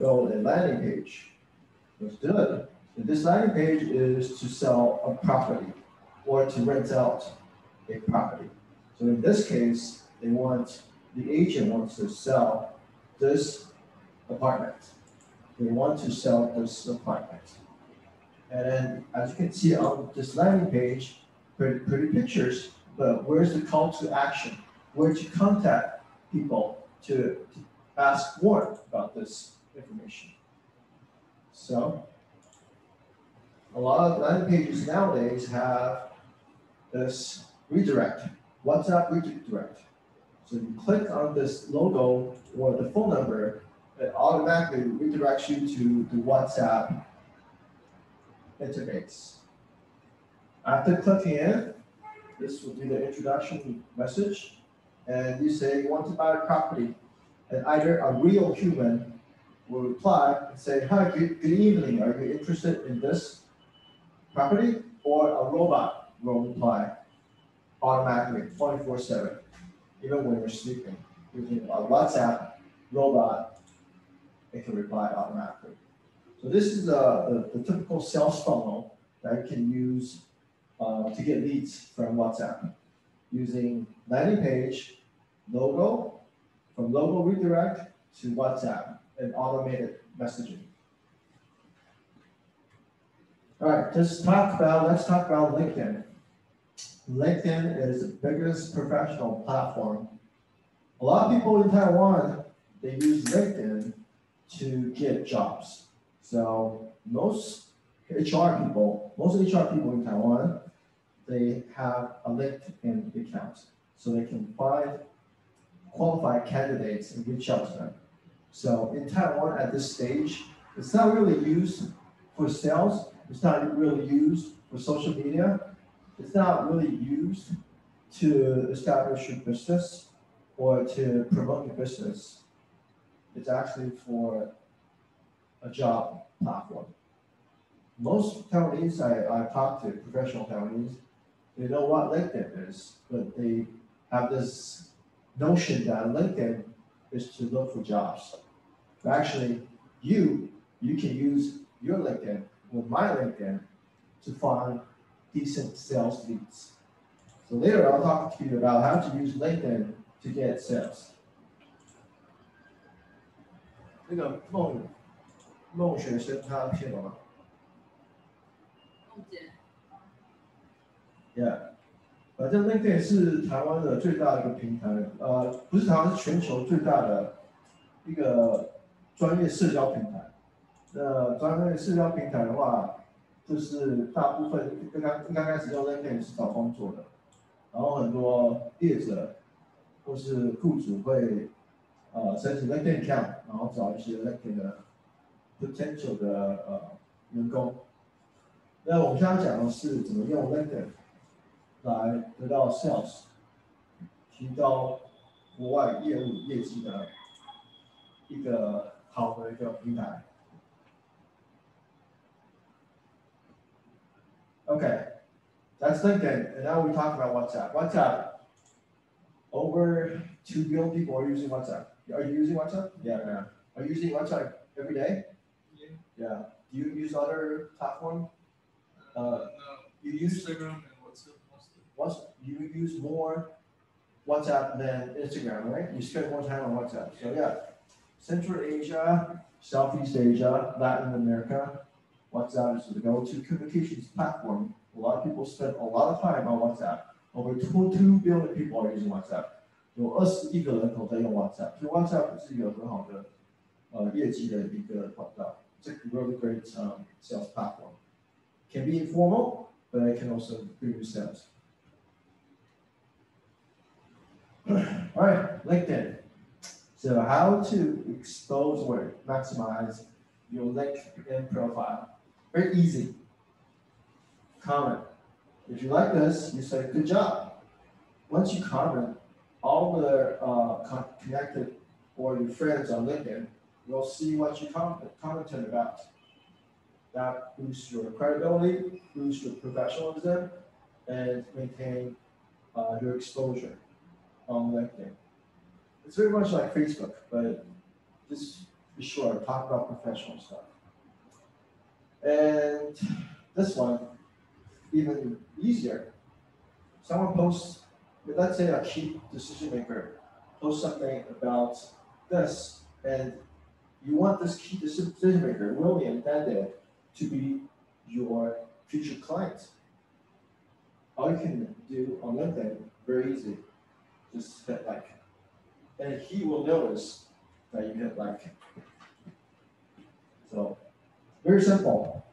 build the landing page. It. And this landing page is to sell a property or to rent out a property. So in this case, they want, the agent wants to sell this apartment. They want to sell this apartment. And then, as you can see on this landing page, pretty, pretty pictures, but where's the call to action? Where to contact people to, to ask more about this information? So, a lot of landing pages nowadays have this redirect, WhatsApp redirect. So you click on this logo or the phone number, it automatically redirects you to the WhatsApp interface. After clicking in, this will be the introduction message. And you say you want to buy a property. And either a real human will reply and say, hi, good, good evening. Are you interested in this property? Or a robot will reply automatically, 24 7, even when you're sleeping. Using a WhatsApp robot, it can reply automatically. So this is the, the typical sales funnel that you can use uh, to get leads from WhatsApp using landing page, logo, from logo redirect to WhatsApp and automated messaging. All right, just talk about, let's talk about LinkedIn. LinkedIn is the biggest professional platform. A lot of people in Taiwan, they use LinkedIn to get jobs. So most HR people, most HR people in Taiwan, they have a LinkedIn account. So they can find qualified candidates and reach out to them. So in Taiwan at this stage, it's not really used for sales. It's not really used for social media. It's not really used to establish your business or to promote your business. It's actually for a job platform. Most Taiwanese I, I talk to, professional Taiwanese, they know what LinkedIn is, but they have this notion that LinkedIn is to look for jobs. But actually, you, you can use your LinkedIn or my LinkedIn to find decent sales leads. So later I'll talk to you about how to use LinkedIn to get sales. 那个孟孟学生他听懂吗梦姐， ？Yeah， 反正 LinkedIn 是台湾的最大的一个平台，呃，不是台湾，是全球最大的一个专业社交平台。那专业社交平台的话，就是大部分刚刚刚开始用 LinkedIn 是找工作的，然后很多业者或是雇主会呃申请 LinkedIn account，然后找一些 LinkedIn 的 potential 的呃员工。那我们现在讲的是怎么用 LinkedIn 来得到 sales，提高国外业务业绩的一个好的一个平台。Okay, that's LinkedIn, and now we talk about WhatsApp. WhatsApp, over two billion people are using WhatsApp. Are you using WhatsApp? Yeah, yeah. Are you using WhatsApp every day? Yeah. Yeah. Do you use other platform? Uh, no, You use Instagram and WhatsApp mostly. what's you use more WhatsApp than Instagram, right? You spend more time on WhatsApp. So yeah, Central Asia, Southeast Asia, Latin America, WhatsApp is the go-to communications platform. A lot of people spend a lot of time on WhatsApp. Over two two billion people are using WhatsApp. 有二十亿个人口在用 WhatsApp，所以 WhatsApp 是一个很好的呃业绩的一个管道。It's a really great um, sales platform. Can be informal, but it can also bring you sales. All right, LinkedIn. So how to expose work, maximize your LinkedIn profile? Very easy. Comment. If you like this, you say good job. Once you comment, all the uh, con- connected or your friends on LinkedIn will see what you comment, commented about. That boosts your credibility, boosts your professionalism, and maintain uh, your exposure on LinkedIn. It's very much like Facebook, but just be sure talk about professional stuff. And this one, even easier. Someone posts, let's say a key decision maker posts something about this, and you want this key decision maker, William Dende, to be your future client. All you can do on LinkedIn, very easy, just hit like, and he will notice that you hit like. So, very simple.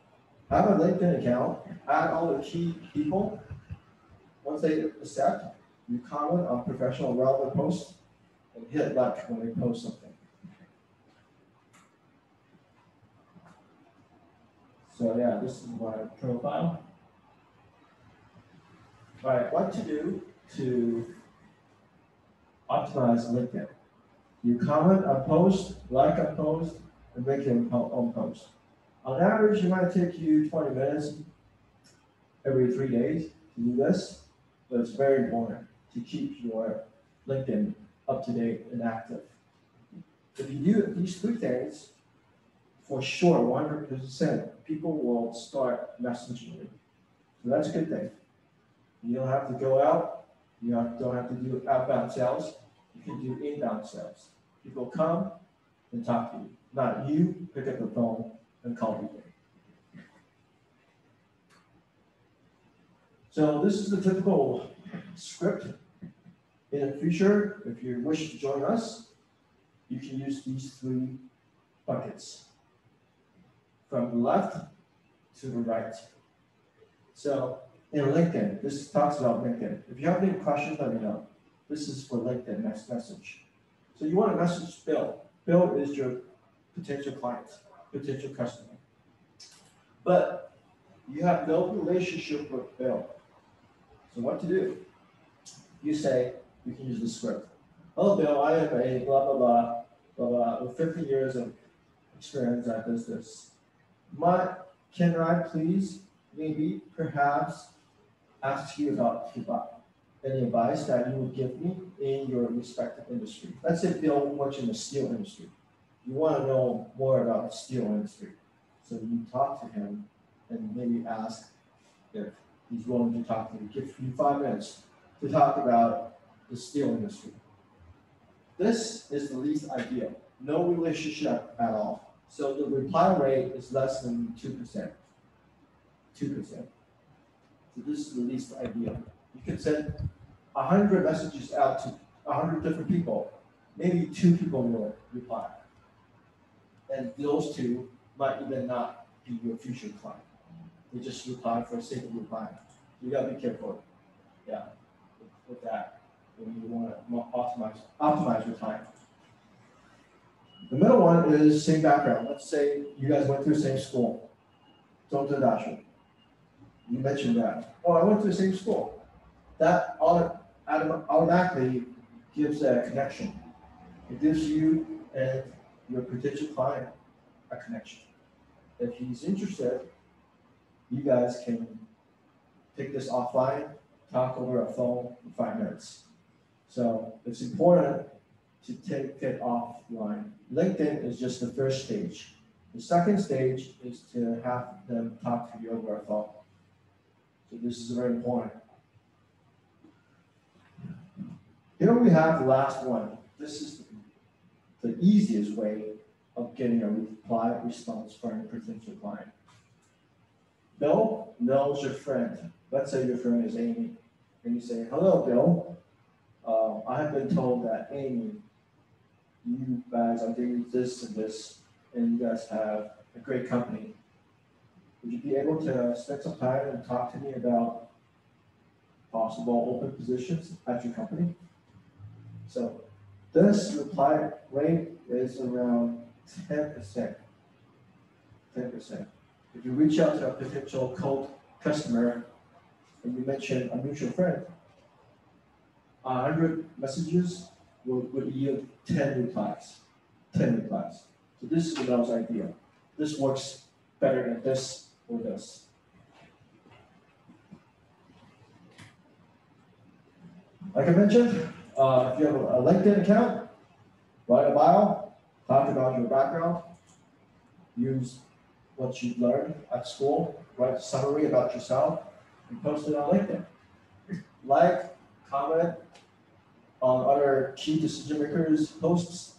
Have a LinkedIn account, add all the key people. Once they accept, you comment on professional relevant posts and hit like when they post something. So yeah, this is my profile. All right, what to do to optimize LinkedIn? You comment a post, like a post, and make your own post. On average, it might take you 20 minutes every three days to do this, but it's very important to keep your LinkedIn up to date and active. If you do these three things, for sure, 100%, people will start messaging you. So that's a good thing. You don't have to go out, you don't have to do outbound sales, you can do inbound sales. People come and talk to you, not you pick up the phone and call people. So this is the typical script. In the future, if you wish to join us, you can use these three buckets from left to the right. So in LinkedIn, this talks about LinkedIn. If you have any questions, let me know. This is for LinkedIn next message. So you want to message Bill. Bill is your potential client, potential customer. But you have no relationship with Bill. So what to do? You say, you can use the script. Hello, Bill, I am a blah, blah, blah, blah, blah, with 50 years of experience at this, this. My, can I please, maybe, perhaps, Ask you about Quebec any advice that you would give me in your respective industry? Let's say Bill works in the steel industry. You want to know more about the steel industry. So you talk to him and maybe ask if he's willing to talk to you. Give you five minutes to talk about the steel industry. This is the least ideal. No relationship at all. So the reply rate is less than 2%. 2% to this least idea. You can send 100 messages out to 100 different people. Maybe two people will reply. And those two might even not be your future client. They just reply for the sake of replying. You gotta be careful. Yeah, with, with that, when you want to optimize optimize your time. The middle one is same background. Let's say you guys went through the same school. Don't do that. You mentioned that. Oh, I went to the same school. That automatically gives a connection. It gives you and your potential client a connection. If he's interested, you guys can take this offline, talk over a phone for five minutes. So it's important to take it offline. LinkedIn is just the first stage. The second stage is to have them talk to you over a phone. So this is very important. Here we have the last one. This is the easiest way of getting a reply response from a potential client. Bill knows your friend. Let's say your friend is Amy. And you say, hello, Bill. Uh, I have been told that Amy you guys are doing this and this, and you guys have a great company. Would you be able to spend some time and talk to me about possible open positions at your company? So this reply rate is around ten percent. Ten percent. If you reach out to a potential cold customer and you mention a mutual friend, a hundred messages would, would yield 10 replies. 10 replies. So this is what I was ideal. This works better than this Like I mentioned, uh, if you have a LinkedIn account, write a bio, talk about your background, use what you learned at school, write a summary about yourself, and post it on LinkedIn. Like, comment on other key decision makers' posts.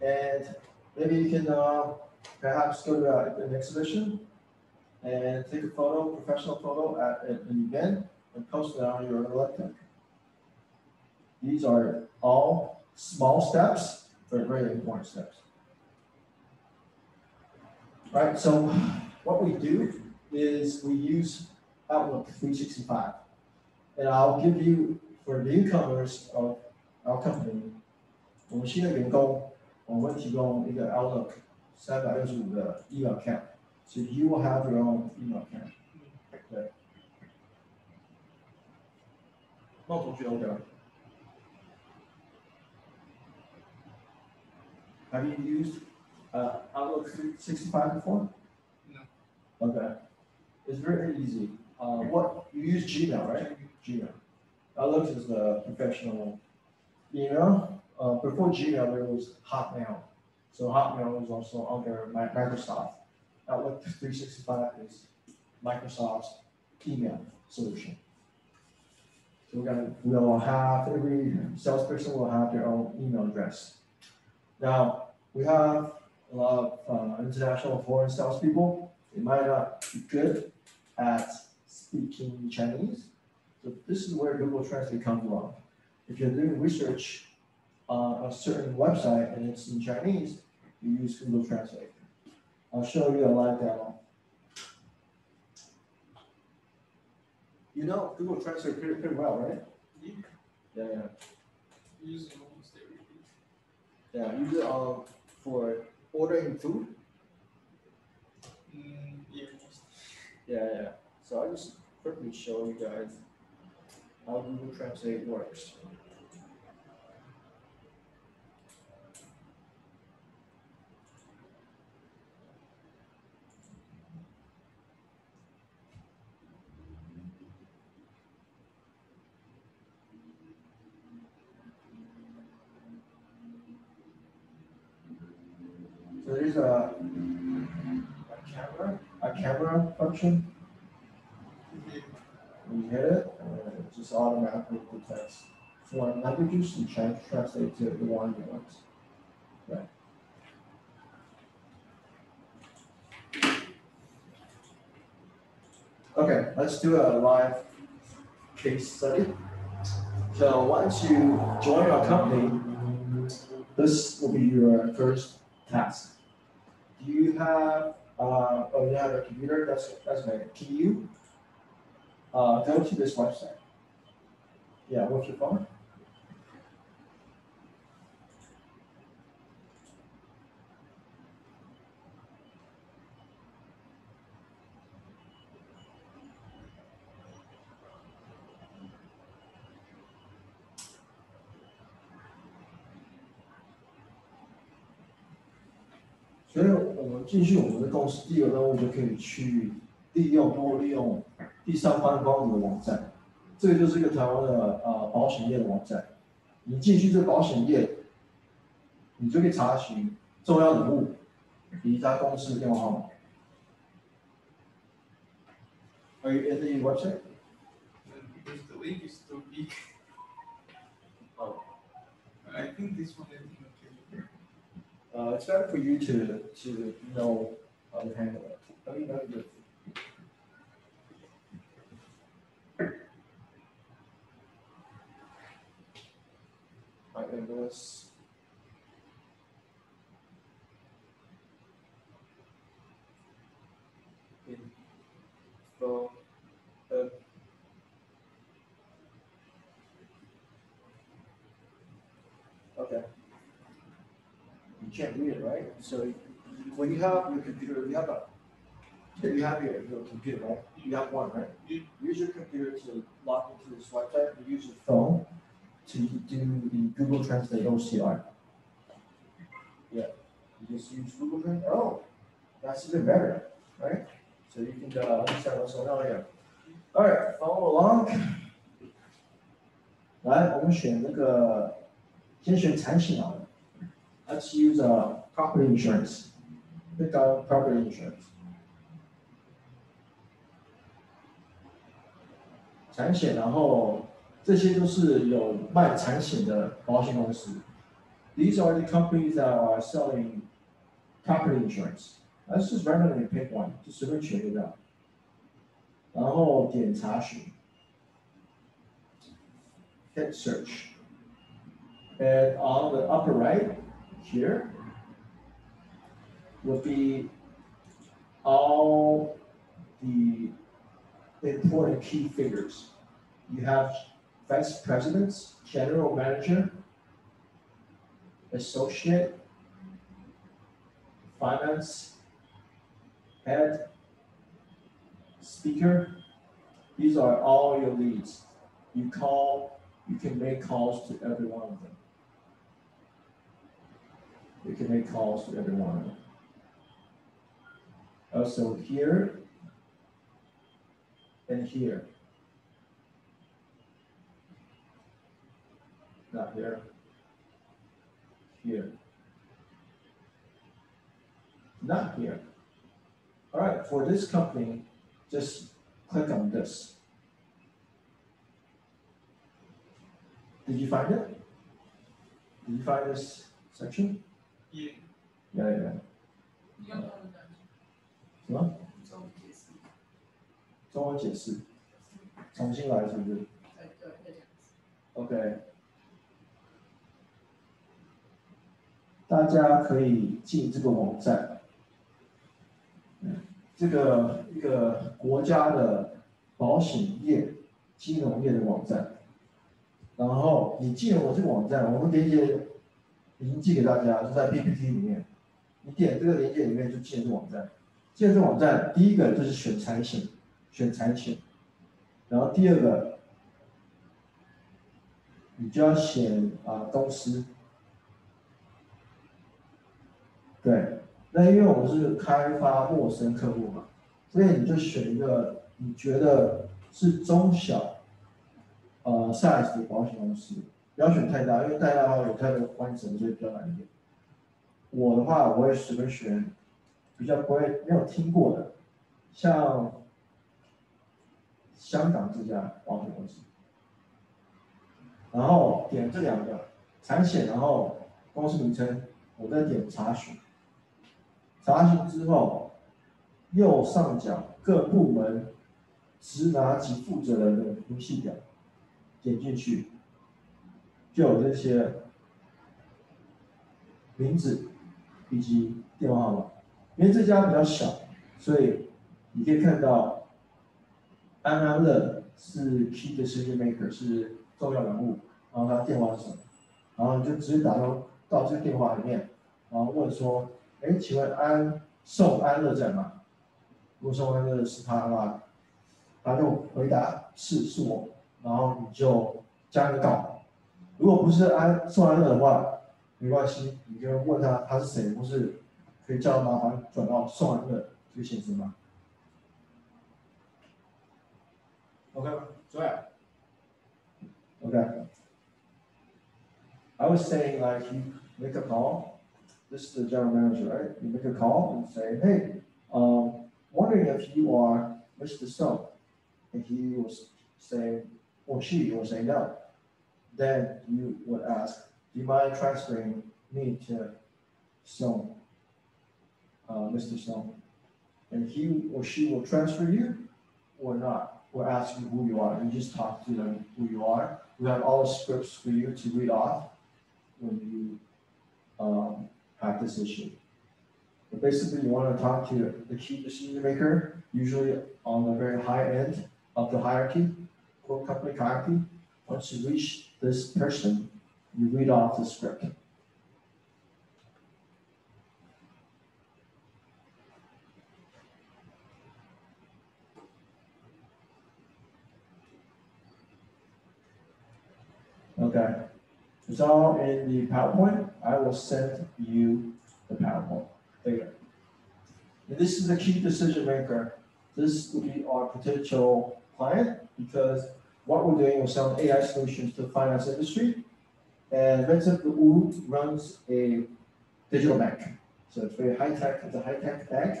And maybe you can uh, perhaps go to a- an exhibition and take a photo, professional photo at an an event and post it on your LinkedIn. These are all small steps, but very important steps. Right, so what we do is we use Outlook three sixty-five. And I'll give you, for newcomers of our company, 我们新的员工，我们会提供一个 Outlook 三百六十五的 email account。So you will have your own email account. 对。孟同学 OK 吗 Have you used uh, Outlook 365 before? No. Okay. It's very easy. Uh, what you use Gmail, right? Gmail. Outlook is the professional email. Uh, before Gmail, there was Hotmail. So Hotmail is also under Mi- Microsoft. Outlook 365 is Microsoft's email solution. So we're gonna, we'll have, every salesperson will have their own email address. Now, we have a lot of uh, international foreign salespeople. They might not be good at speaking Chinese. So this is where Google Translate comes along. If you're doing research on a certain website and it's in Chinese, you use Google Translate. I'll show you a live demo. You know Google Translate pretty, pretty well, right? Yeah, Yeah, yeah. using almost everything. Yeah, use it um, for ordering food. Mm, yeah. Yeah, yeah. So I'll just quickly show you guys how Google Translate works. So there's a, a camera, function you hit it, uh, it just automatically detects foreign languages and tran- translate to the one you want. Right. Okay, let's do a live case study. So once you join our company, this will be your first task. Do you have, uh, oh, you have a computer, that's, that's right, can you uh, go to this website. Yeah, what's your phone? 我们进去我们的公司，第一个任务就可以去利用多利用第三方光谷的网站，这个就是一个台湾的呃保险业的网站。你进去这个保险业，你就可以查询重要人物以及他公司的电话号码。Are you in the website? And because the link is too big. Oh. I think this one is. Uh, it's better for you to to know how to handle it. Let me know the I can do this uh, Okay. You can't read it, right? So when you have your computer, you have a, you have your, your computer, right? You have one, right? Yeah. Use your computer to log into this website, you use your phone to do the Google Translate OCR. Yeah, you just use Google Translate, oh, that's even better, right? So you can uh, understand what's going on here. All right, follow along. 来，我们选那个，先选产品好了。 let's use uh property insurance. Pick out property insurance. 产险，然后这些都是有卖产险的保险公司。These are the companies that are selling property insurance. Let's just randomly pick one，就随便选一个。然后点查询，hit search。And on the upper right Here would be all the important key figures. You have vice presidents, general manager, associate, finance, head, speaker. These are all your leads. You call, you can make calls to every one of them. You can make calls to every one of them. Also here and here. Not here. Here. Not here. All right, for this company, just click on this. Did you find it? Did you find this section? Yeah. Yeah, yeah. 你用中文讲，什么？中文解释，中文解释，重新来是不是。？OK。大家可以进这个网站，嗯，这个一个国家的保险业、金融业的网站。然后你进了我这个网站，我们链接已经寄给大家，就在 PPT 里面。你点这个链接里面就进入网站。进入网站，第一个就是选产险，选产险。然后第二个，你就要选啊、公司。对，那因为我们是开发陌生客户嘛，所以你就选一个你觉得是中小呃 size 的保险公司，不要选太大，因为太大的话有太多关层，所以比较难一点。我的话，我会随便选比较不会没有听过的，像香港这家保险公司，然后点这两个产险，然后公司名称，我再点查询，查询。之后，右上角各部门职拿及负责人的明细表，点进去，就有这些名字以及电话号码。因为这家比较小，所以你可以看到安安乐是 key decision maker，是重要人物，然后他电话是什么，然后你就直接打到到这个电话里面，然后问说，哎，请问安宋安乐在吗？如果宋安乐是他的话，他就回答是是我，然后你就加个告。如果不是安宋安乐的话，没关系，你就问他他是谁，或是可以叫麻烦转到宋安乐这个先生吗？OK 吗？左右。Okay. I was saying like you make a call. This is the general manager, right? You make a call and say, hey, um, wondering if you are Mr. So. And he was saying, or she was saying no. Then you would ask, do you mind transferring me to Stone? Uh, Mr. Stone. And he or she will transfer you or not, or ask you who you are. You just talk to them who you are. We have all the scripts for you to read off when you um, have this issue. But basically, you want to talk to the key decision maker, usually on the very high end of the hierarchy, quote company hierarchy. Once you reach this person, you read off the script. Okay. It's all in the PowerPoint. I will send you the PowerPoint. Go. And this is the key decision maker. This will be our potential client because what we're doing is selling AI solutions to the finance industry. And Vincent Wu runs a digital bank. So it's very high tech, it's a high tech bank.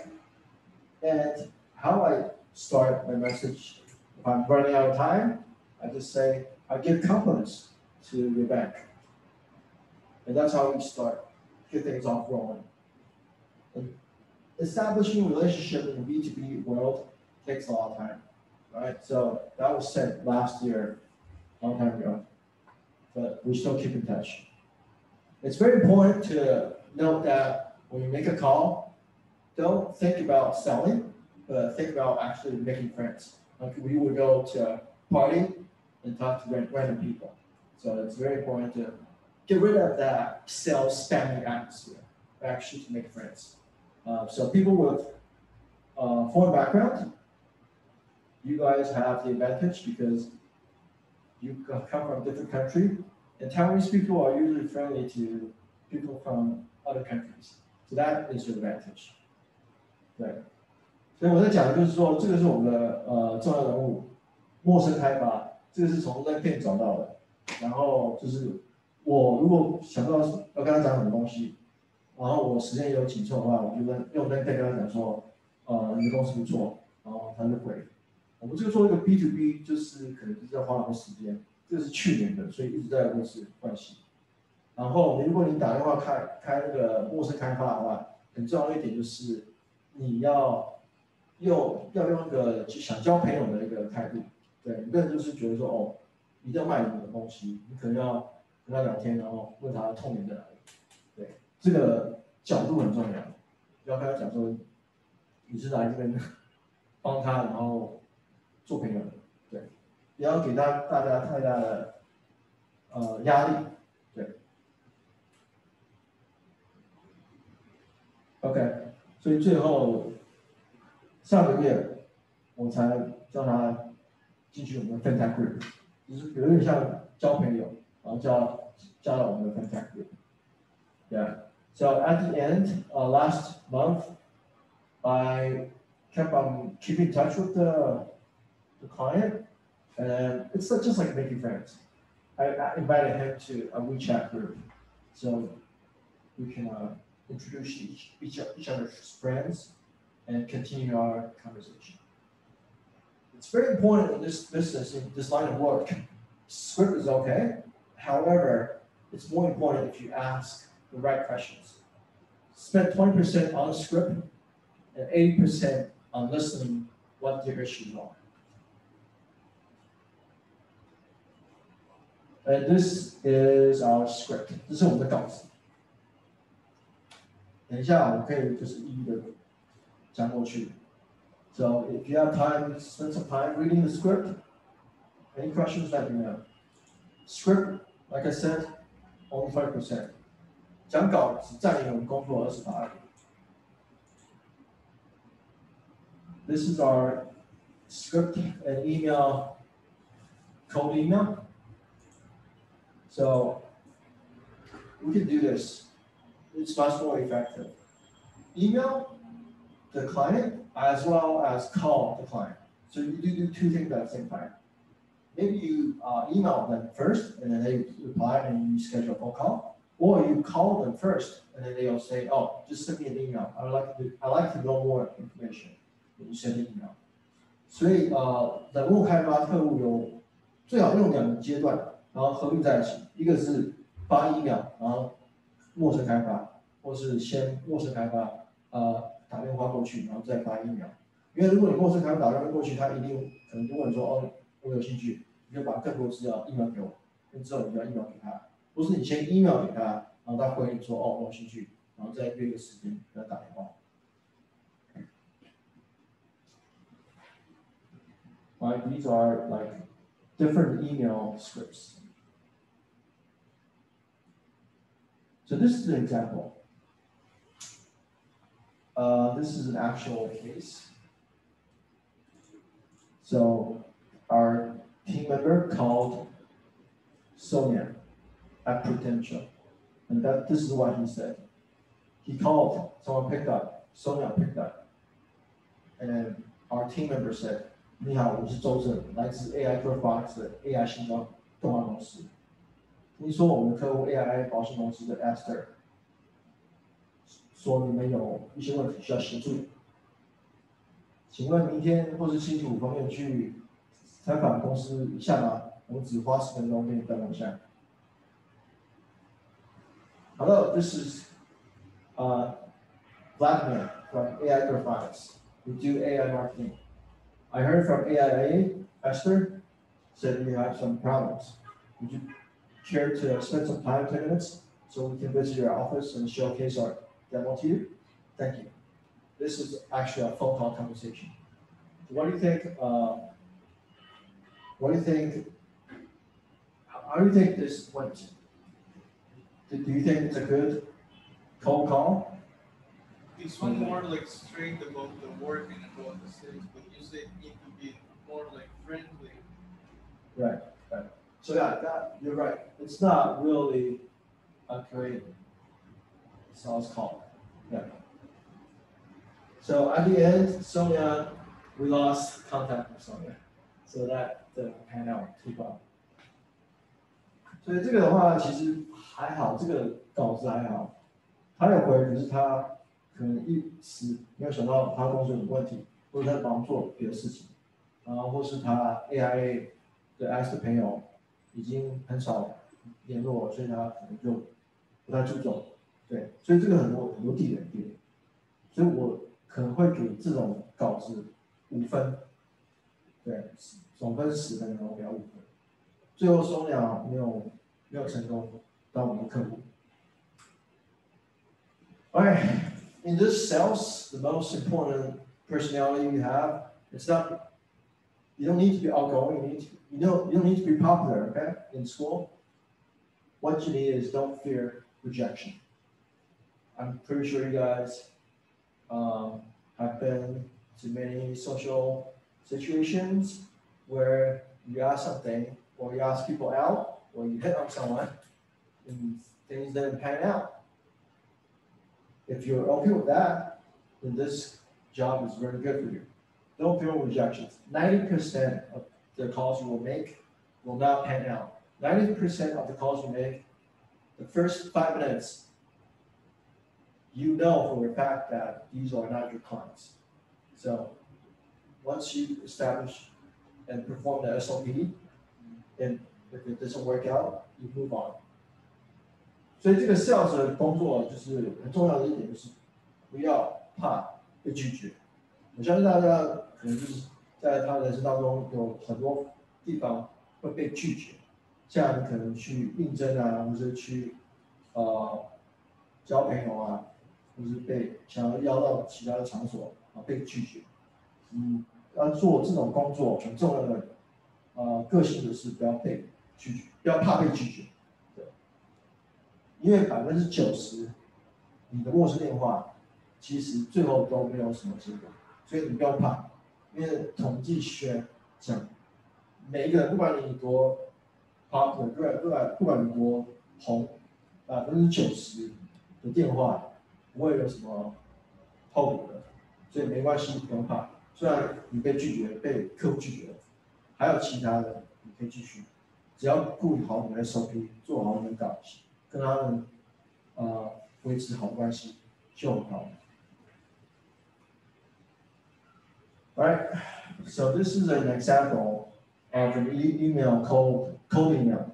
And how I start my message, if I'm running out of time, I just say, I give compliments to your bank. And that's how we start, get things off rolling. And establishing a relationship in the B two B world takes a lot of time, right? So that was said last year, a long time ago. But we still keep in touch. It's very important to note that when you make a call, don't think about selling, but think about actually making friends. Like we would go to a party and talk to random people. So it's very important to get rid of that sales spamming atmosphere, actually to make friends. Uh, so people with uh, foreign background, you guys have the advantage because you co- come from a different country, and Taiwanese people are usually friendly to people from other countries. So that is your advantage. 对，所以我在讲的就是说，这个是我们的呃重要人物，陌生开发，这个是从 LinkedIn 找到的。然后就是我如果想到要跟他讲什么东西，然后我时间也有紧凑的话，我就跟用 LinkedIn 跟他讲说，呃，你的公司不错，然后他就回。 我们这个做一个 B to B，就是可能就是要花很多时间，这是去年的，所以一直在公司换系。然后如果你打电话开开那个陌生开发的话，很重要的一点就是你要用要用一个想交朋友的一个态度，对，一个人就是觉得说哦，一定要卖你的东西，你可能要跟他聊天，然后问他痛点在哪里，对，这个角度很重要，不要跟他讲说你是来这边帮他，然后做朋友，对，不要给大大家太大的呃压力，对。OK，所以最后上个月我才叫他进去我们的 Fanta Group，就是有点像交朋友，然后加加了我们的 Fanta Group。Yeah. So at the end, uh, last month, I kept on keeping touch with the the client, and it's just like making friends. I, I invited him to a WeChat group, so we can uh, introduce each, each, each other's friends and continue our conversation. It's very important in this business, in this line of work. Script is okay. However, it's more important if you ask the right questions. Spend 20% on script and 80% on listening what their issues are. And this is our script so if you have time, spend some time reading the script. Any questions that you know? Script, like I said, only five percent. 讲稿只占领我们工作二十八。This is our script and email, cold email. So we can do this. It's much more effective. Email the client as well as call the client. So you do do two things at the same time. Maybe you uh, email them first and then they reply and you schedule a phone call. Or you call them first and then they'll say, oh, just send me an email. I would like to, I like to know more information. And you send an email. 所以呃，人物开发特务有最好用两个阶段， 然后合并在一起，一个是发一秒然后陌生开发，或是先陌生开发，呃，打电话过去，然后再发一秒。因为如果你陌生开发打电话过去，他一定可能就问说，哦，我有兴趣，你就把更多资料一秒给我，那之后你就要 email 给他，不是你先一秒给他，然后他回你说，哦，我有兴趣，然后再约个时间给他打电话。Right, these are like different email scripts. So this is an example. Uh, this is an actual case. So our team member called Sonia at Prudential. And that this is what he said. He called, someone picked up, Sonia picked up. And our team member said, 你好，我是周正，来自 AI Pro Fox 的 AI 新装动画公司。听说我们的客户 AI 保险公司的 Esther 说你们有一些问题需要协助，请问明天或是星期五方便去采访公司一下吗？我们只花十分钟给你登录一下。Hello, this is uh, Vladimir from AI Profiles. We do AI marketing. I heard from AIA, Esther, said we have some problems. Would you care to spend some time, ten minutes, so we can visit your office and showcase our demo to you? Thank you. This is actually a phone call conversation. What do you think, uh, what do you think, how, do you think this went? Do, you think it's a good cold call? This one more like straight about the work and about the sales, but you said need to be more like friendly. Right, right. So yeah, that, you're right. It's not really a great sales call. Yeah. So at the end, Sonia, we lost contact with Sonia. So that didn't pan out too well. 所以这个的话，其实还好，这个稿子还好。他有回，可是他可能一时没有想到他公司有问题， 或者在忙做别的事情，然后或是他 AIA 的 S 的朋友已经很少联络，所以他可能就不太注重。对，所以这个很多很多地点点，所以我可能会给这种稿子五分，对，总分十分，然后给他五分。最后松鸟没有没有成功当我们的客户。Alright, in this sales, the most important personality you have, it's not, you don't need to be outgoing, you need to, you don't, you don't need to be popular, okay, in school. What you need is don't fear rejection. I'm pretty sure you guys, um, have been to many social situations where you ask something, or you ask people out, or you hit on someone, and things didn't pan out. If you're okay with that, then this job is very good for you. Don't feel rejections. Ninety percent of the calls you will make will not pan out. Ninety percent of the calls you make, the first five minutes, you know for a fact that these are not your clients. So, once you establish and perform the SOP, and if it doesn't work out, you move on. 所以这个 sales 的工作就是很重要的一点，就是不要怕 被拒绝。我相信大家可能就是在他人生当中有很多地方会被拒绝，像你可能去应征啊，或者去呃交朋友啊，或是被想要邀到其他的场所啊被拒绝。嗯，要做这种工作很重要的呃个性的是不要被拒绝，不要怕被拒绝。对因为百分之九十你的陌生电话，其实最后都没有什么结果，所以你不要怕，因为统计学讲，每一个人不管你多 popular，不管不管不管你多红，百分之九十的电话不会有什么后果的，所以没关系，不用怕。虽然你被拒绝，被客户拒绝了，还有其他的你可以继续，只要顾好你的 SOP，做好你的稿。跟他们呃维持好关系就好 Right, so this is an example of an e email called cold email，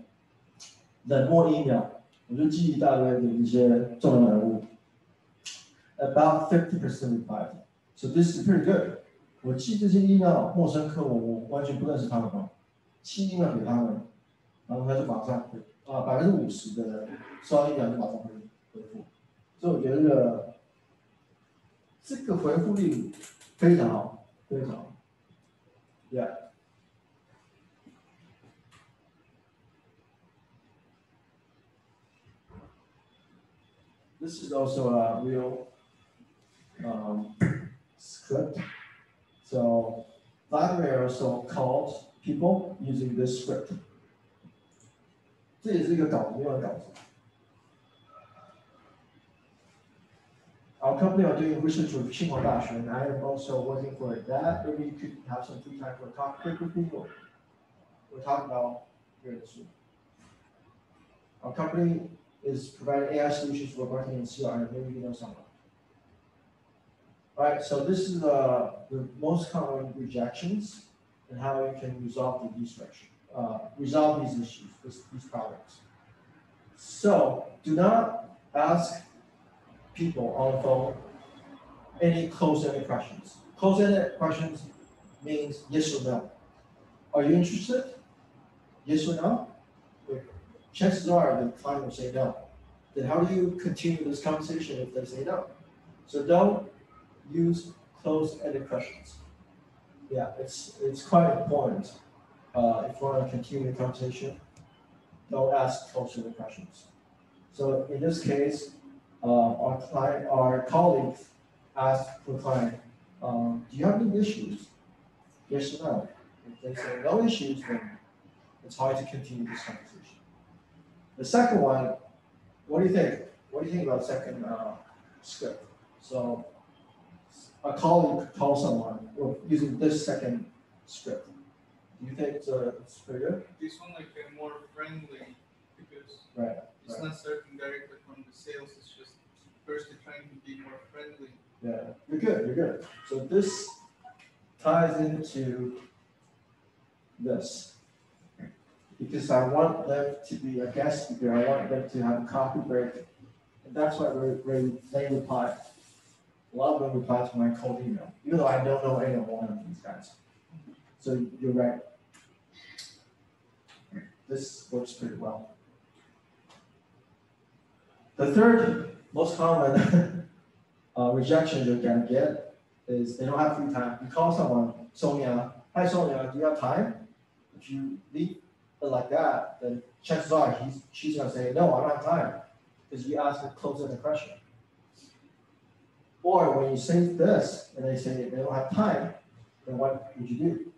冷漠 email，我就记忆大概的一些重要人物。About fifty percent replied, so this is pretty good. 我寄这些 email 陌生客户，我完全不认识他们嘛，寄 email 给他们，然后他就马上回。啊，百分之五十的人收到一秒就马上回回复，所以我觉得这个这个回复率非常好，非常好，Yeah。This is also a real um, script. So Vladimir also called people using this script. 这也是一个稿子，另外稿子。 Our company are doing research with Tsinghua Dashi, and I am also working for that. Maybe you could have some free time for a talk quick with or we'll talk about here soon. Our company is providing AI solutions for marketing and CRM. Maybe you know someone. Alright, so this is the, the most common rejections and how you can resolve these restriction, uh, resolve these issues, this, these problems. So, do not ask people on the phone any close-ended questions. Close-ended questions means yes or no. Are you interested? Yes or no? Chances are the client will say no. Then how do you continue this conversation if they say no? So don't use closed-ended questions. Yeah, it's, it's quite important. Uh, if you want to continue the conversation, don't ask closed-ended questions. So in this case, our client, our colleague asked the client, um, do you have any issues? Yes or no? If they say no issues, then it's hard to continue this conversation. The second one, what do you think? What do you think about second, uh, script? So a colleague calls someone using this second script. Do you think it's, uh, it's pretty good? This one like a more friendly because Right, it's not starting directly from the sales, it's just first trying to be more friendly. Yeah, you're good, you're good. So this ties into this. Because I want them to be a guest speaker, I want them to have a coffee break. And that's why they, they, they reply. A lot of them reply to my cold email, even though I don't know any of one of these guys. So you're right. This works pretty well. The third most common uh, rejection you're gonna get is they don't have free time. You call someone, Sonia, hi Sonia, do you have time? If you leave it like that, then chances are he's, she's gonna say, no, I don't have time, because you asked a close-ended question. Or when you say this, and they say they don't have time, then what would you do?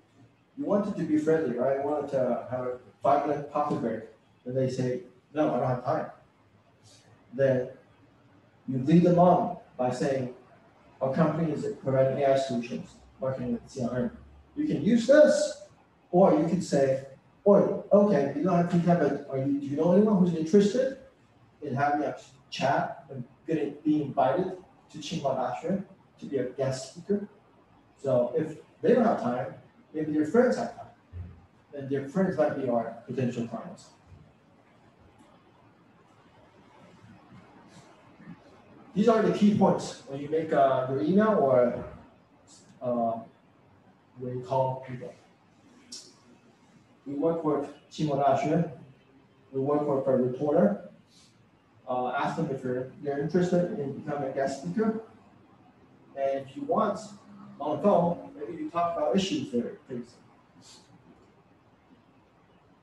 You wanted to be friendly, right? You wanted to have a five-minute coffee break, and they say, no, I don't have time. Then you lead them on by saying, our company is providing AI solutions, working with CRM. You can use this, or you can say, or, okay, you don't have to have a, are you, do you know anyone who's interested in having a chat and getting, being invited to Tsinghua Daxue to be a guest speaker? So if they don't have time, maybe their friends have time, and their friends might be our potential clients. These are the key points when you make uh, your email or uh, when you call people. We work with Daxue. We work with a reporter. Uh, ask them if you're, they're interested in becoming a guest speaker. And if you want, on the phone, maybe you talk about issues there.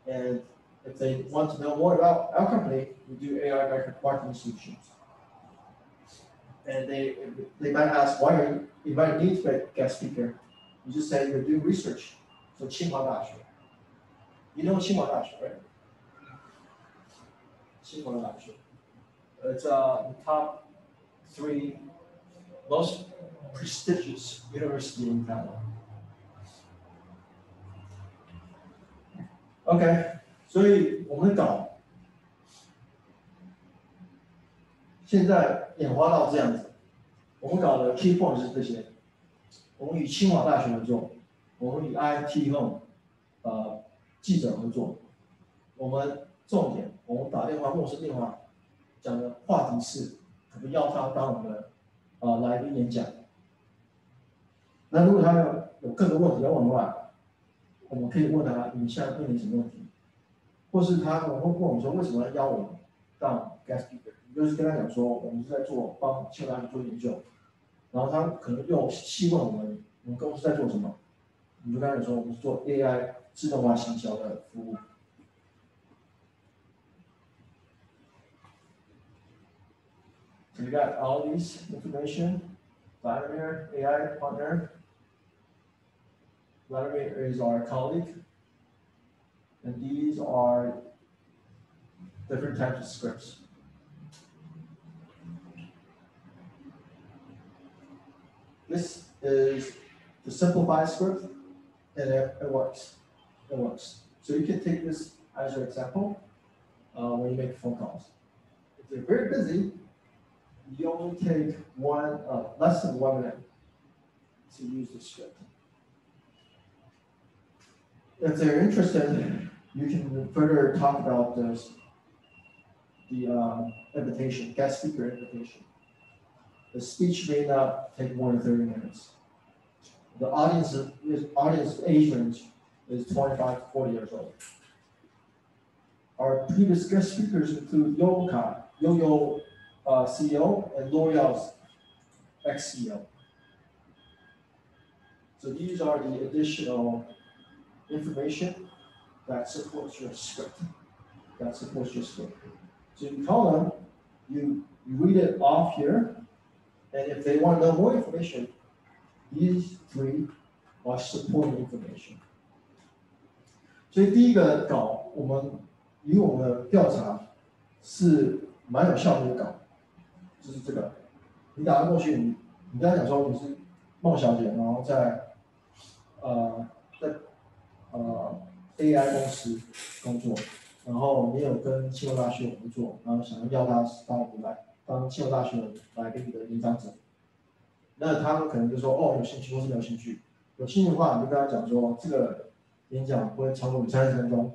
And if they want to know more about our company, we do AI marketing solutions and they they might ask why are you, you might need to be a guest speaker. You just say you're doing research for Tsinghua Daxue. You know Tsinghua Daxue, right? Tsinghua Daxue. It's uh, the top three most prestigious university in Taiwan. OK，所以我们搞现在演化到这样子，我们搞的 key point 是这些。我们与清华大学合作，我们与 IT 后呃记者合作，我们重点我们打电话陌生电话讲的话题是，可能邀他当我们的呃来宾演讲。那如果他有有更多问题要问的话，我们可以问他你现在面临什么问题，或是他我会问我们说为什么要邀我们到 guest speaker，就是跟他讲说我们是在做帮清华大学做研究。然后他可能又细问我们，我们公司在做什么？我们就跟他讲说，我们是做 AI 自动化行销的服务。So you got all these information. Vladimir, AI partner. Vladimir is our colleague. And these are different types of scripts. This is the simplified script, and it, it works. It works. So you can take this as your example uh, when you make phone calls. If you're very busy, you only take one, uh, less than one minute to use the script. If they're interested, you can further talk about this, the um, invitation, guest speaker invitation. The speech may not take more than thirty minutes. The audience audience age range is twenty-five to forty years old. Our previous guest speakers include Yoka, Yo-Yo uh, CEO, and L'Oreal's ex-CEO. So these are the additional information that supports your script, that supports your script. So you call them, you, you read it off here, and if they want to know more information, these three are supporting information. 所以第一个稿，我们以我们的调查是蛮有效的一个稿，就是这个。你打过去，你你跟他讲说你是孟小姐，然后在呃在呃 AI 公司工作，然后你有跟清华大学合作，然后想要邀他到我们来当清华大学来给你的演讲者，那他们可能就说哦有兴趣或是没有兴趣，有兴趣的话你就跟他讲说这个演讲不会超过你三十分钟，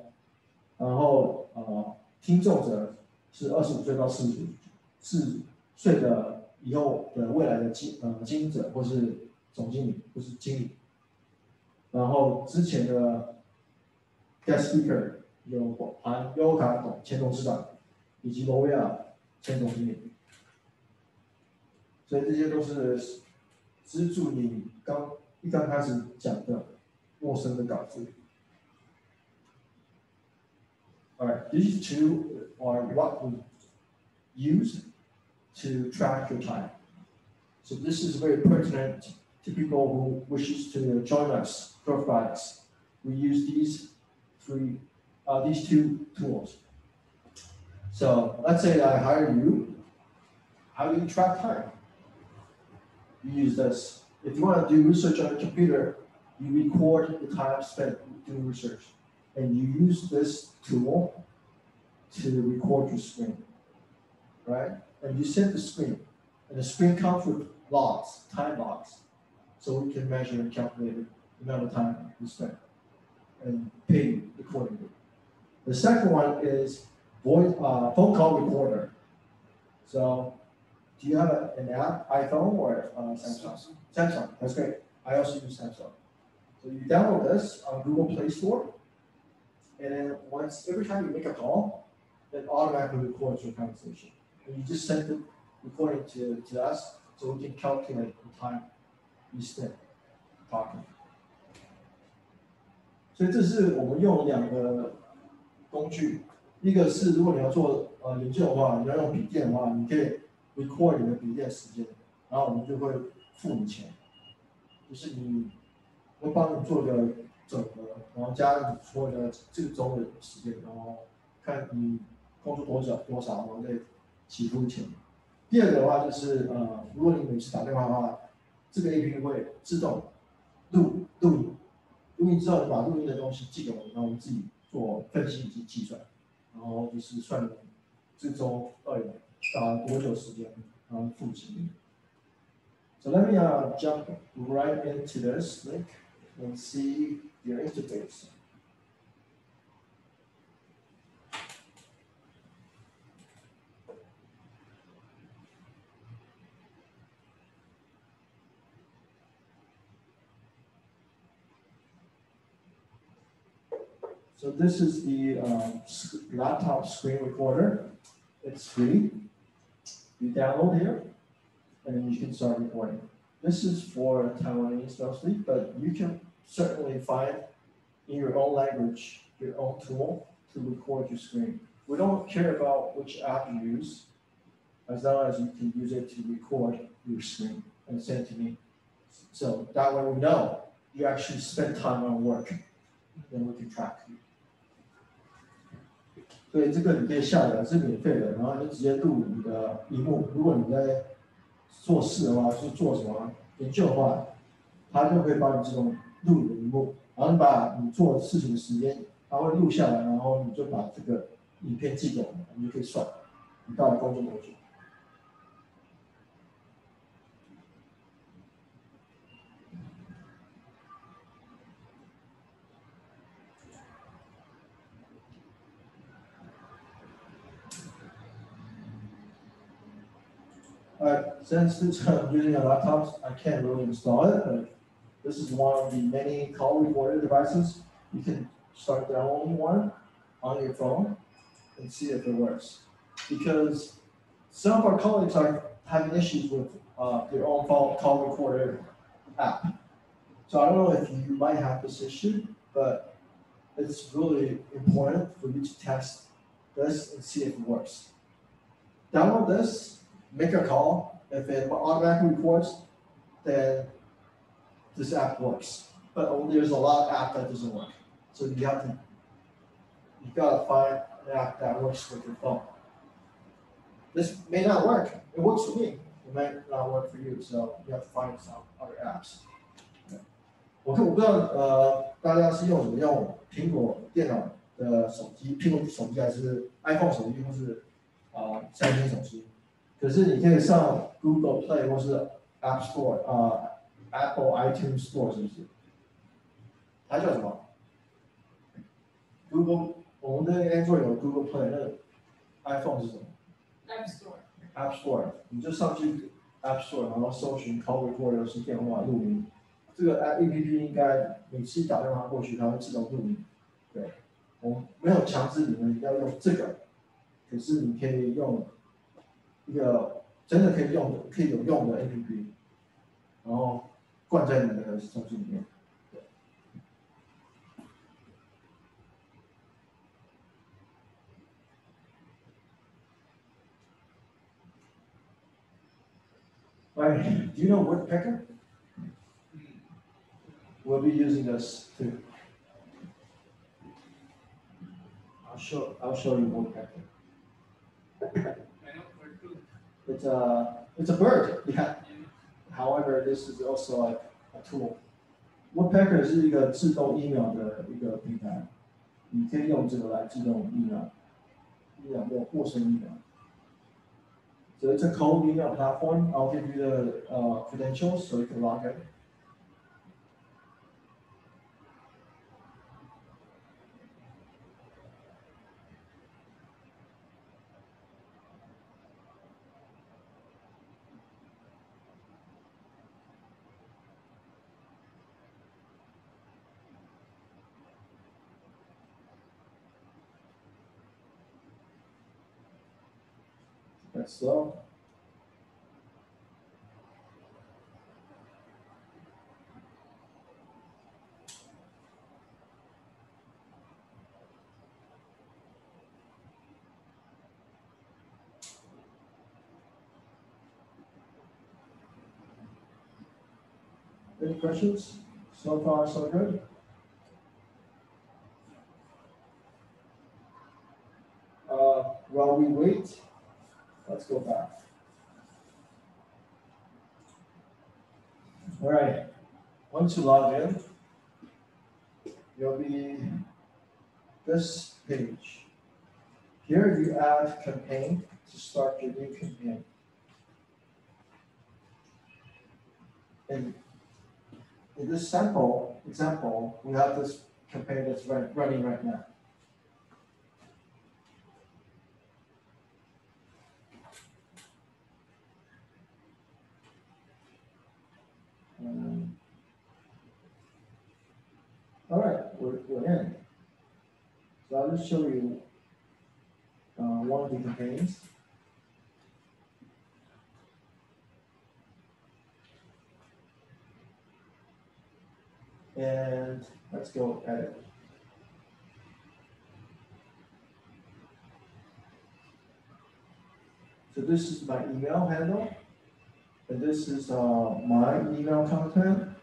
然后呃听众者是二十五岁到四十四岁的以后的未来的经呃经营者或是总经理或是经理，然后之前的 guest speaker 有含优卡董前董事长以及罗威尔前总经理，所以这些都是资助你刚一刚开始讲的陌生的稿子。Alright, these two are what we use to track your time. So this is very pertinent to people who wishes to join us, profiles. We use these three, uh, these two tools. So let's say I hire you. How do you track time? You use this. If you want to do research on a computer, you record the time spent doing research. And you use this tool to record your screen, right? And you set the screen. And the screen comes with logs, time logs. So we can measure and calculate the amount of time you spent and pay you accordingly. The second one is voice, uh, phone call recorder. So, do you have a, an app, iPhone or uh, Samsung? Samsung, that's great. I also use Samsung. So you download this on Google Play Store, and then once every time you make a call, it automatically records your conversation. And you just send the recording to, to us so we can calculate the time you spent talking. 所以这是我们用两个工具，一个是如果你要做呃研究的话，你要用笔电的话，你可以 record 你的笔电时间，然后我们就会付你钱，就是你会帮你做个整合，然后加你所有的这个周的时间，然后看你工作多少多少，然后再起付钱。第二个的话就是呃，如果你每次打电话的话，这个 A P P 会自动录录音。录音之后，你把录音的东西寄给我们，然后我们自己做分析以及计算，然后就是算这周到底 打了多久时间，然后付钱。So let me uh, jump right into this link and see your interface. So this is the um, s- laptop screen recorder. It's free. You download here, and then you can start recording. This is for Taiwanese mostly, but you can certainly find in your own language your own tool to record your screen. We don't care about which app you use, as long as you can use it to record your screen and send to me. So that way we know you actually spend time on work, then we can track you. 对这个你可以下载是免费的，然后你就直接录你的荧幕。如果你在做事的话，是做什么研究的话，它就可以帮你自动录你的荧幕，然后你把你做事情的时间，它会录下来，然后你就把这个影片寄给我们，你就可以算你到底工作多久。Since I'm using a laptop, I can't really install it, but this is one of the many call recorder devices. You can start downloading one on your phone and see if it works. Because some of our colleagues are having issues with uh, their own call recorder app. So I don't know if you might have this issue, but it's really important for you to test this and see if it works. Download this, make a call. If it automatically records, then this app works. But oh, there's a lot of app that doesn't work. So you have to, you gotta find an app that works with your phone. This may not work. It works for me. It might not work for you. So you have to find some other apps. 我看我不知道呃大家是用什么用苹果电脑的手机，苹果手机还是 iPhone 手机，或是啊、三星手机。 可是你可以上 Google Play 或是 App Store 啊、Apple iTunes Store 是不是？它叫什么？Google 我们的 Android 有 Google Play，那 iPhone 是什么 App Store，？App Store，你就上去 App Store，然后搜寻 Call Recorder 是电话录音。这个 A P P 应该每次打电话过去，它会自动录音。对，我没有强制你们要用这个，可是你可以用一个真的可以用的、可以有用的 A P P，然后灌在你的手机里面。对 Right, do you know Woodpecker? We'll be using this too. I'll show, I'll show you Woodpecker. I know cartoon. It's a, it's a bird, yeah. However, this is also like a tool. Woodpecker 是一个自动 email 的一个平台，你可以用这个来自动 email，email 陌陌生 email。So it's a cold email platform. I'll give you the uh, credentials so you can log in. Slow. Any questions? So far, so good? Uh, while we wait, let's go back. All right, once you log in, you'll be this page. Here you add campaign to start your new campaign. And in this sample example, we have this campaign that's running right now. Um, All right, we're, in. So I'll just show you uh, one of the campaigns. And let's go edit. So this is my email handle. And this is uh, my email content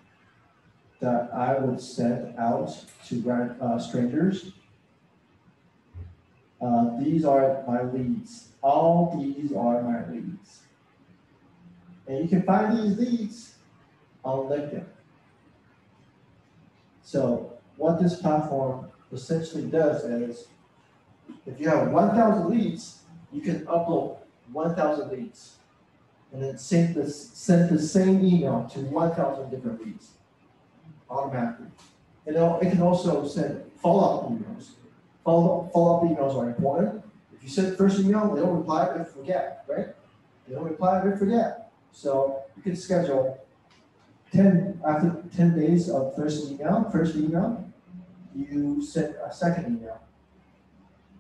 that I would send out to uh, strangers. Uh, these are my leads. All these are my leads. And you can find these leads on LinkedIn. So what this platform essentially does is, if you have 1,000 leads, you can upload 1,000 leads and then send this, send the same email to one thousand different leads automatically. And it'll- can also send follow-up emails. Follow, follow-up emails are important. If you send first email, they don't reply, they forget, right? They don't reply, they forget. So you can schedule ten, after ten days of first email, first email, you send a second email.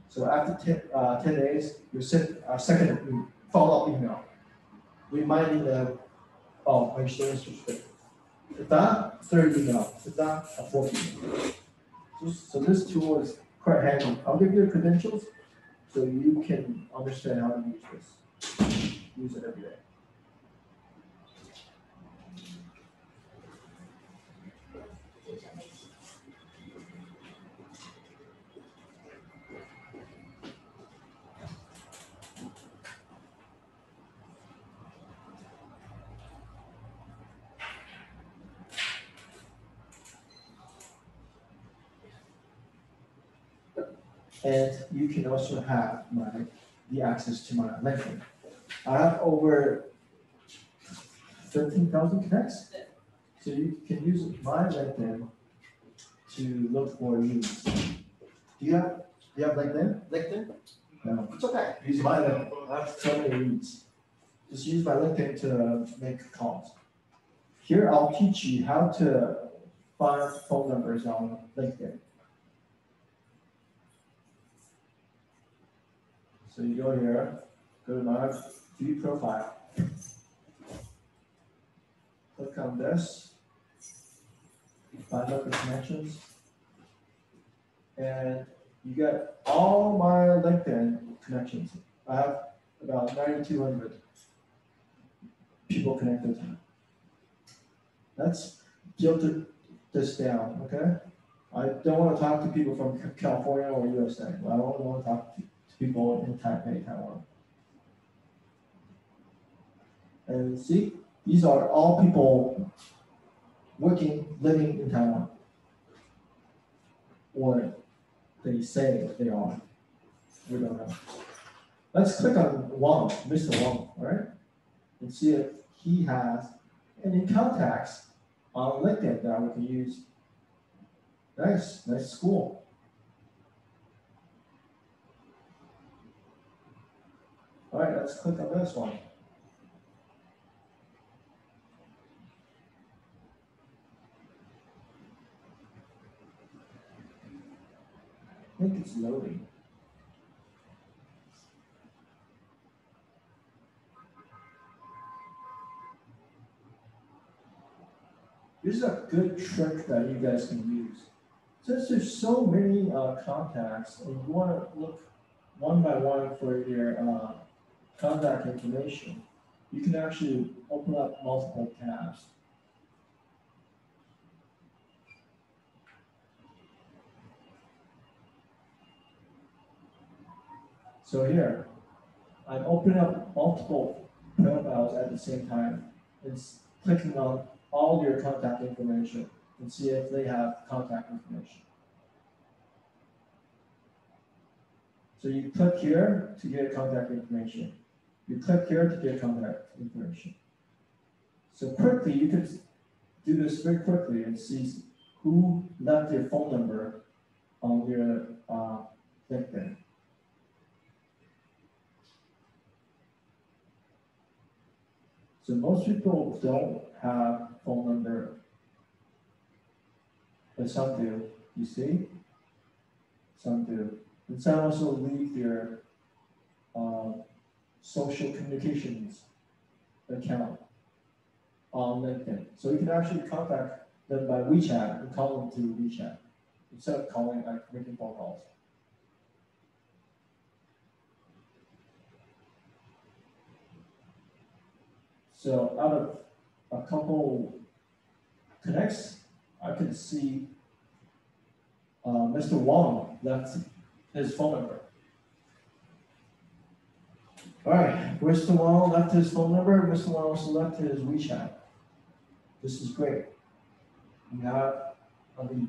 So after ten, uh, ten days, you send a second follow-up email, reminding them, oh, are you still interested? If not, third email, if not, a fourth email. So- So this tool is quite handy. I'll give you the credentials, so you can understand how to use this. Use it every day. And you can also have my, the access to my LinkedIn. I have over thirteen thousand connects. So you can use my LinkedIn to look for leads. Do you have, do you have LinkedIn? LinkedIn? No, it's okay. Use my LinkedIn. I have so many leads. Just use my LinkedIn to make calls. Here, I'll teach you how to find phone numbers on LinkedIn. So you go here, go to my view profile. Click on this. Find the connections. And you get all my LinkedIn connections. I have about ninety-two hundred people connected. Let's filter this down, okay? I don't wanna talk to people from California or USA, I wanna talk to to people in Taipei, Taiwan. And see, these are all people working, living in Taiwan. Or they say they are. We don't know. Let's click on Wang, Mr. Wang, alright? And see if he has any contacts on LinkedIn that we can use. Nice, nice school. Alright, let's click on this one. I think it's loading. This is a good trick that you guys can use. Since there's so many uh, contacts and you want to look one by one for your uh, contact information, you can actually open up multiple tabs. So here, I'm opening up multiple profiles at the same time and clicking on all your contact information and see if they have contact information. So you click here to get contact information. You click here to get contact information. So quickly, you can do this very quickly and see who left their phone number on your uh, LinkedIn. So most people don't have phone number. But some do, you see? Some do. And some also leave their um, social communications account on LinkedIn. So you can actually contact them by WeChat and call them through WeChat instead of calling like making phone calls. So out of a couple connects, I can see uh, Mr. Wong left his phone number. All right, Mr. Wall left his phone number. Mr. Wall also left his WeChat. This is great. We have a lead.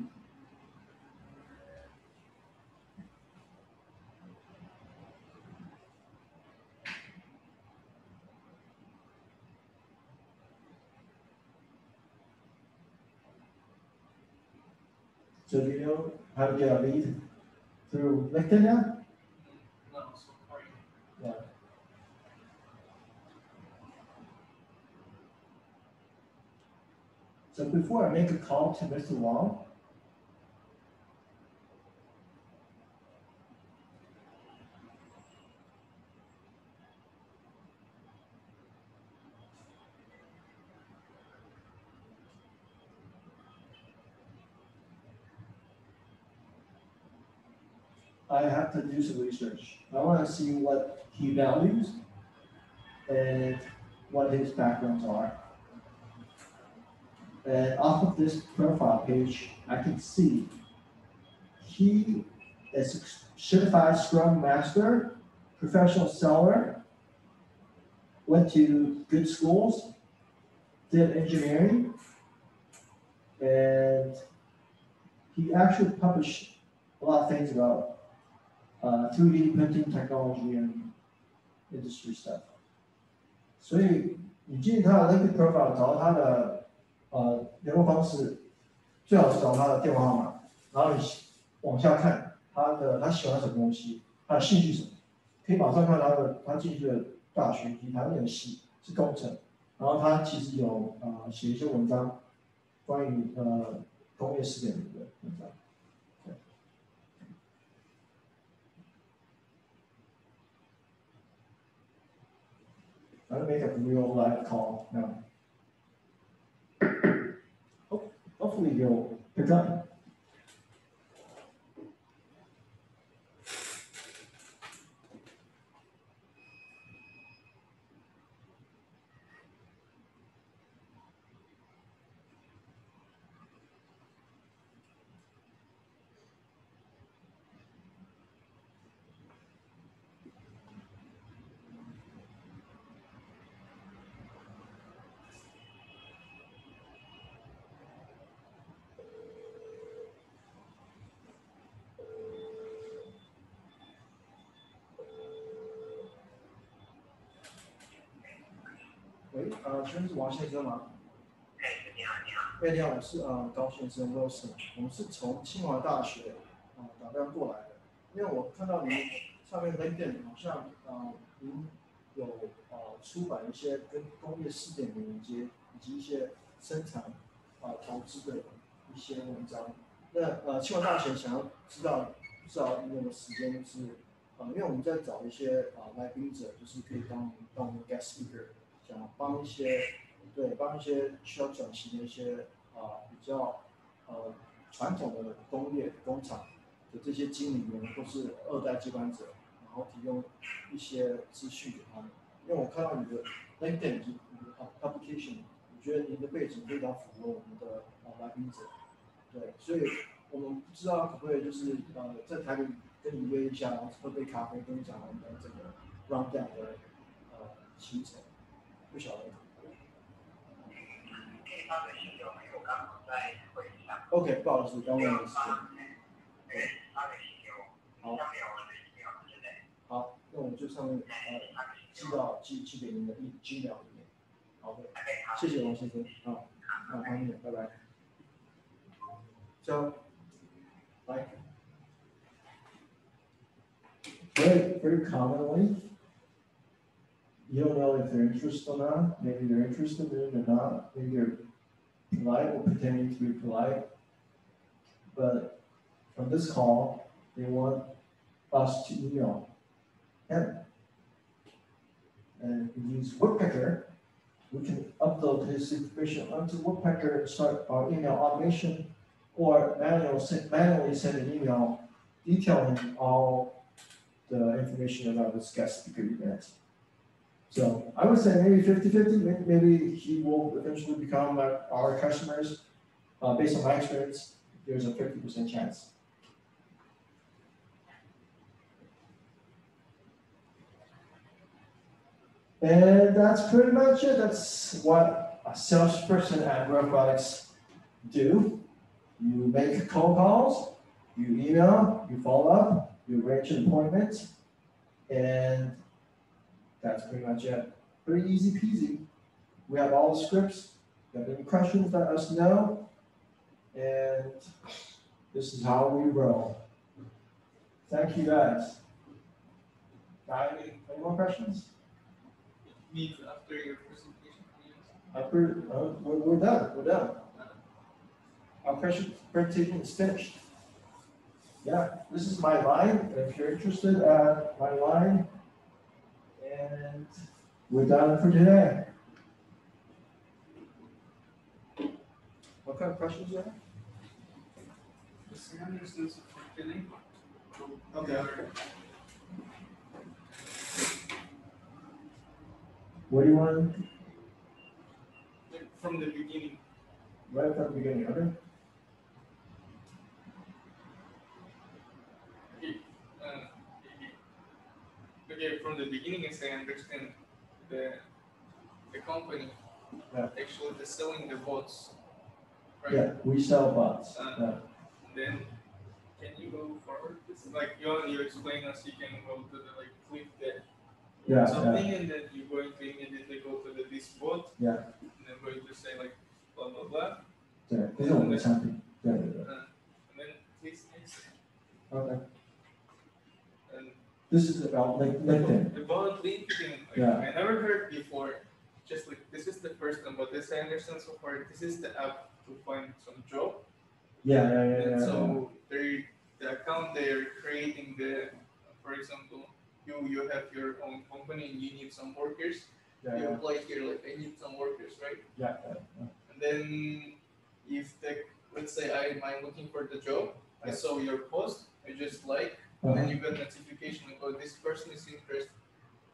So do you know how to get a lead through LinkedIn now? No, so far. Yeah. So before I make a call to Mr. Wong, I have to do some research. I wanna see what he values and what his backgrounds are And off of this profile page, I can see he is a certified Scrum Master, professional seller, went to good schools, did engineering, and he actually published a lot of things about uh, 3D printing technology and industry stuff. 所以你进他的 LinkedIn profile 找到他的 呃联络方式，最好是找他的电话号码，然后往下看他的他喜欢什么东西，他的兴趣什么，可以马上看他的他进去的大学以及他念的系是工程，然后他其实有呃写一些文章关于呃工业四点零的文章。对 I'll make a real live call now. Ho- Hopefully you'll pick up. 喂，呃，请问是王先生吗？哎，你好，你好。哎，你好，我是呃高先生 Wilson，我们是从清华大学啊、呃、打电话过来的，因为我看到您上面 LinkedIn 好像啊您有啊出版一些跟工业四点零连接以及一些生产啊、呃投资的一些文章。那呃清华大学想要知道，不知道你有没有时间是呃，因为我们在找一些啊、来宾者，就是可以当当我们 guest speaker，想帮一些对帮一些需要转型的一些啊、比较呃传统的工业工厂的这些经理人或是二代接班者，然后提供一些资讯给他们。因为我看到你的 LinkedIn 你的 application，我觉得您的背景非常符合我们的啊来宾者。对，所以我们不知道可不可以就是呃在台里跟你约一下，然后喝杯咖啡，跟你讲我们的这个 round down 的呃行程，不晓得。OK，不好意思，刚问的是。OK，好，好，那我们就上面呃寄到寄寄给您的 E G 秒里面。OK，谢谢王先生，啊，那方便，拜拜。交，来。Great，very commonly.。You don't know if they're interested or not, maybe they're interested in it or not, maybe they're polite or pretending to be polite. But from this call, they want us to email him. And we use Woodpecker, we can upload his information onto Woodpecker and start our email automation or manual, manually send an email detailing all the information about this guest speaker event. So I would say maybe 50-50. maybe he will eventually become our- customers. Uh, based on my experience, there's a fifty percent chance. And that's pretty much it. That's what a salesperson at Robotics do. You make cold calls, you email, you follow up, you arrange an appointment, and that's pretty much it. Pretty easy peasy. We have all the scripts. If you have any questions, let us know. And this is how we roll. Thank you guys. Any, any more questions? Meet after your presentation. I uh, we're, we're done, we're done. Uh, our presentation is finished. Yeah, this is my line, if you're interested at my line. And we're done for today. What kind of questions do you have? The Sandersons for killing. Okay. They are- What do you want, like, From the beginning, right from the beginning, okay? Okay, from the beginning, as I understand, the, the company, Yeah. actually, the selling the bots, right? Yeah, we sell bots, Uh, yeah. Then, can you go forward? It's like, you, you explain us, you can go to the, like, click the Yeah, yeah, something, and then you're going to immediately go to the this bot. Yeah. And then going to say like, blah, blah, blah, yeah, this is something, yeah, yeah, uh, and then click next, yeah. okay. This is about Link- LinkedIn, About LinkedIn, like, Yeah. I never heard before. Just like this is the first one, but this I understand so far. This is the app to find some job. yeah, yeah, yeah, and yeah, yeah. so they the account they're creating the, for example, you you have your own company and you need some workers. Yeah, You yeah, apply here like I need some workers, right? yeah, yeah. And then if the let's say I am looking for the job, I saw your post, I just like Uh-huh. then you got notification like, oh, this person is interested.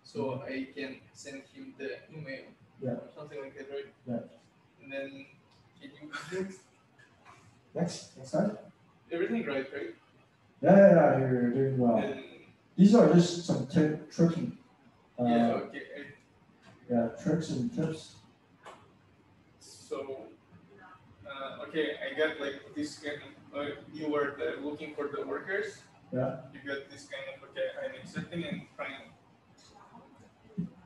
So I can send him the email. Mm-hmm. Yeah. Or something like that, right? Yeah. And then can you go next? Next, next time? Everything right, right? Yeah, yeah, yeah, you're doing well. And These are just some tip, tricky, yeah, uh, okay. yeah, tricks and tips. So uh, okay, I got like this kind of uh, you were the, looking for the workers. Yeah. You got this kind of okay, I'm accepting and trying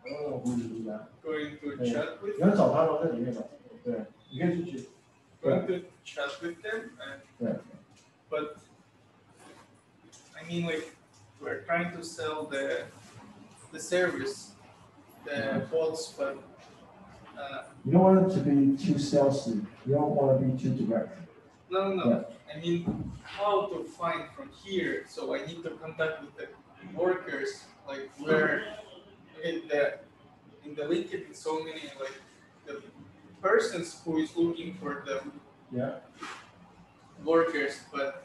I don't know who to do that. going to Yeah. chat with 你要找他吗？在里面找，对，你可以出去。 going to chat with them and Yeah. but I mean like we're trying to sell the the service the bots but uh, You don't want it to be too salesy. You don't want to be too direct. no no no Yeah. I mean how to find from here so I need to contact with the workers like where in the in the LinkedIn so many like the persons who is looking for the Yeah. workers, but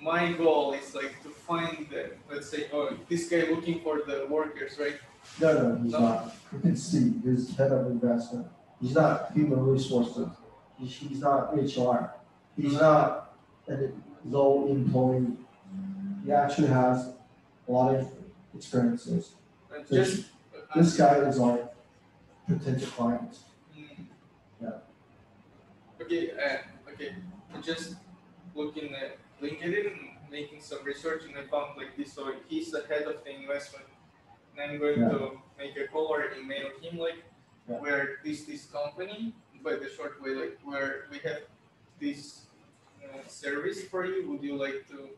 my goal is like to find the, let's say, oh, this guy looking for the workers, right? No, no, he's No. not. You can see he's head of investment. He's not human resources. He's, not HR. He's not a low employee. He actually has a lot of experiences. So just uh, This guy is our potential client. mm, Yeah. Okay, uh, okay. I just looking at LinkedIn, and making some research, and I found like this. So he's the head of the investment, and I'm going Yeah. to make a call or email him like Yeah. where this this company, by the short way, like where we have this uh, service for you. Would you like to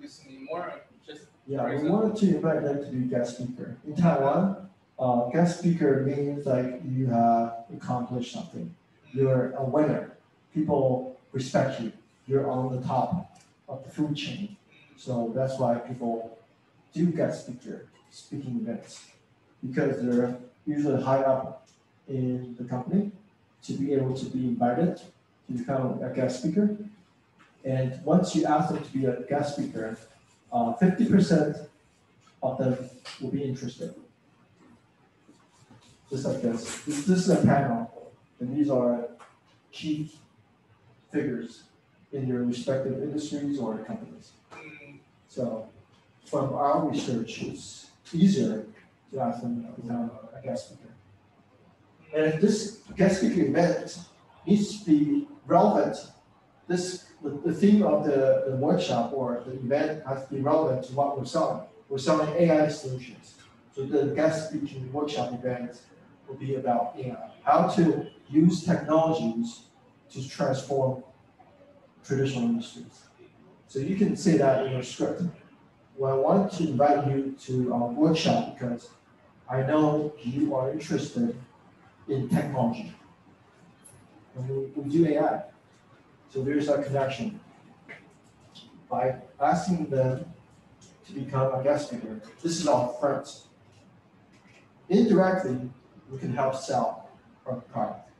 listen more? Just Yeah, we example? wanted to invite them to be guest speaker. In Taiwan, uh, guest speaker means like you have accomplished something. You're a winner. People respect you. You're on the top of the food chain. So that's why people do guest speaker speaking events because they're usually high up in the company to be able to be invited to become a guest speaker. And once you ask them to be a guest speaker, uh, fifty percent of them will be interested. Just like this. This, this is a panel, and these are key figures in your respective industries or companies. So from our research, it's easier to ask them to become a guest speaker. And if this guest speaker event needs to be relevant. This, the, the theme of the, the workshop or the event has to be relevant to what we're selling. We're selling AI solutions. So the guest speaking workshop event will be about AI, how to use technologies to transform traditional industries. So you can say that in your script. Well, I want to invite you to our workshop because I know you are interested in technology. And we, we do AI. So there's a connection. By asking them to become a guest speaker, this is all friends. Indirectly, we can help sell our product.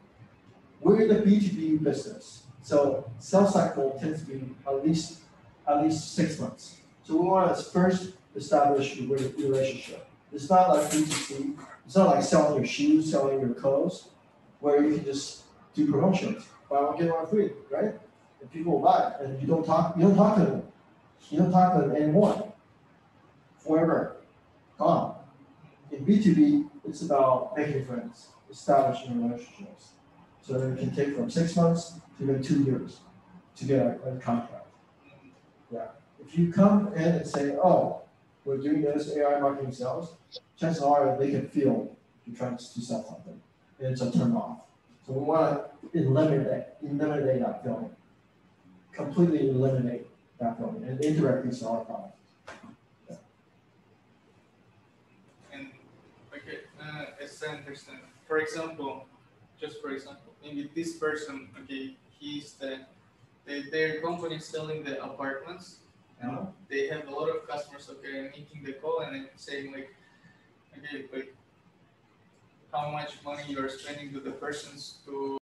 We're in the B two B business, so sales cycle tends to be at least, at least six months. So we want to first establish a relationship. It's not like B two C, it's not like selling your shoes, selling your clothes, where you can just do promotions, buy one, get one free, right? And people will buy, it, and you don't talk, you don't talk to them, you don't talk to them anymore. Forever, gone. In B two B, it's about making friends, establishing relationships. So it can take from six months to even two years to get a, a contract. Yeah, if you come in and say, oh, we're doing this AI marketing sales, chances are they can feel you're trying to sell something, and it's a turn off. So we wanna eliminate, eliminate that feeling. Completely eliminate that feeling and indirectly sell our product. And okay, uh, as I understand, for example, just for example, maybe this person, okay, he's the, they, their company is selling the apartments. And they have a lot of customers, okay, making the call and saying like, okay, like, how much money you're spending to the persons to